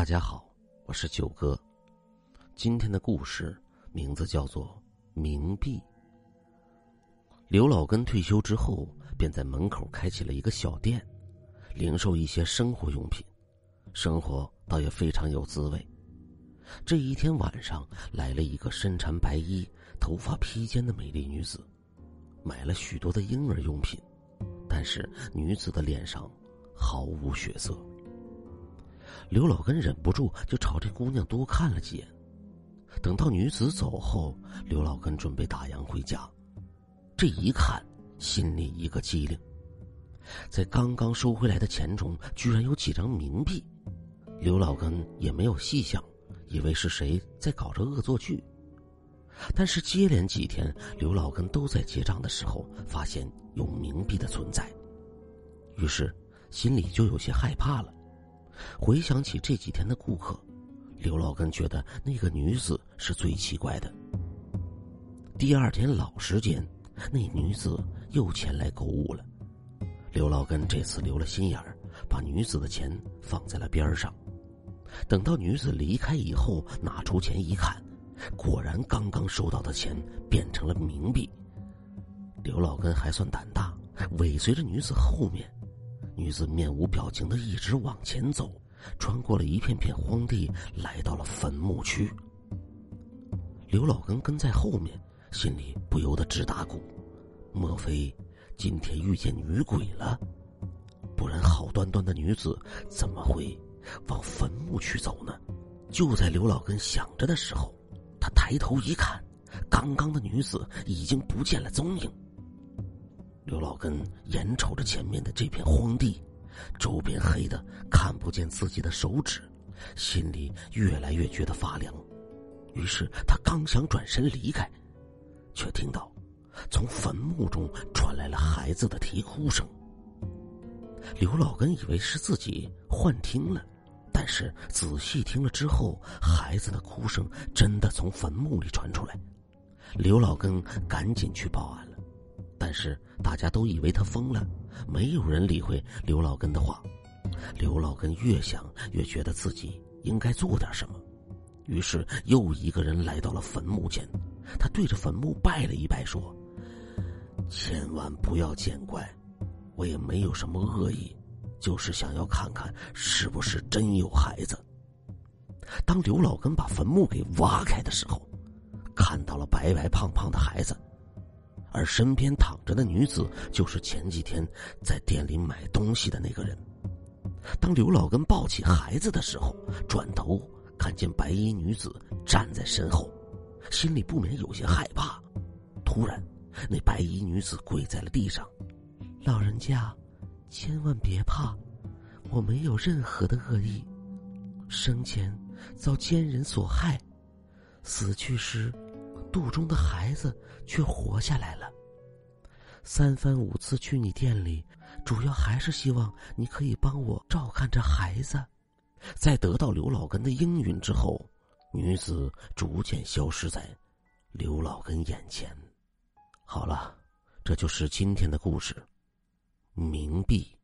大家好，我是九哥。今天的故事名字叫做《冥币》。刘老根退休之后，便在门口开起了一个小店，零售一些生活用品，生活倒也非常有滋味。这一天晚上，来了一个身穿白衣、头发披肩的美丽女子，买了许多的婴儿用品，但是女子的脸上毫无血色。刘老根忍不住就朝这姑娘多看了几眼。等到女子走后，刘老根准备打烊回家，这一看，心里一个机灵，在刚刚收回来的钱中，居然有几张冥币。刘老根也没有细想，以为是谁在搞着恶作剧。但是接连几天，刘老根都在结账的时候发现有冥币的存在，于是心里就有些害怕了。回想起这几天的顾客，刘老根觉得那个女子是最奇怪的。第二天老时间，那女子又前来购物了。刘老根这次留了心眼儿，把女子的钱放在了边上。等到女子离开以后，拿出钱一看，果然刚刚收到的钱变成了冥币。刘老根还算胆大，尾随着女子后面。女子面无表情的一直往前走，穿过了一片片荒地，来到了坟墓区。刘老根跟在后面，心里不由得直打鼓：莫非今天遇见女鬼了？不然好端端的女子怎么会往坟墓去走呢？就在刘老根想着的时候，他抬头一看，刚刚的女子已经不见了踪影。刘老根眼瞅着前面的这片荒地，周边黑的看不见自己的手指，心里越来越觉得发凉。于是他刚想转身离开，却听到从坟墓中传来了孩子的啼哭声。刘老根以为是自己幻听了，但是仔细听了之后，孩子的哭声真的从坟墓里传出来。刘老根赶紧去报案了。但是大家都以为他疯了，没有人理会刘老根的话。刘老根越想越觉得自己应该做点什么，于是又一个人来到了坟墓前。他对着坟墓拜了一拜，说：“千万不要见怪，我也没有什么恶意，就是想要看看是不是真有孩子。”当刘老根把坟墓给挖开的时候，看到了白白胖胖的孩子。而身边躺着的女子，就是前几天在店里买东西的那个人。当刘老根抱起孩子的时候，转头看见白衣女子站在身后，心里不免有些害怕。突然，那白衣女子跪在了地上：“老人家，千万别怕，我没有任何的恶意，生前遭奸人所害，死去时。”肚中的孩子却活下来了。三番五次去你店里，主要还是希望你可以帮我照看着孩子。在得到刘老根的应允之后，女子逐渐消失在刘老根眼前。好了，这就是今天的故事。冥币。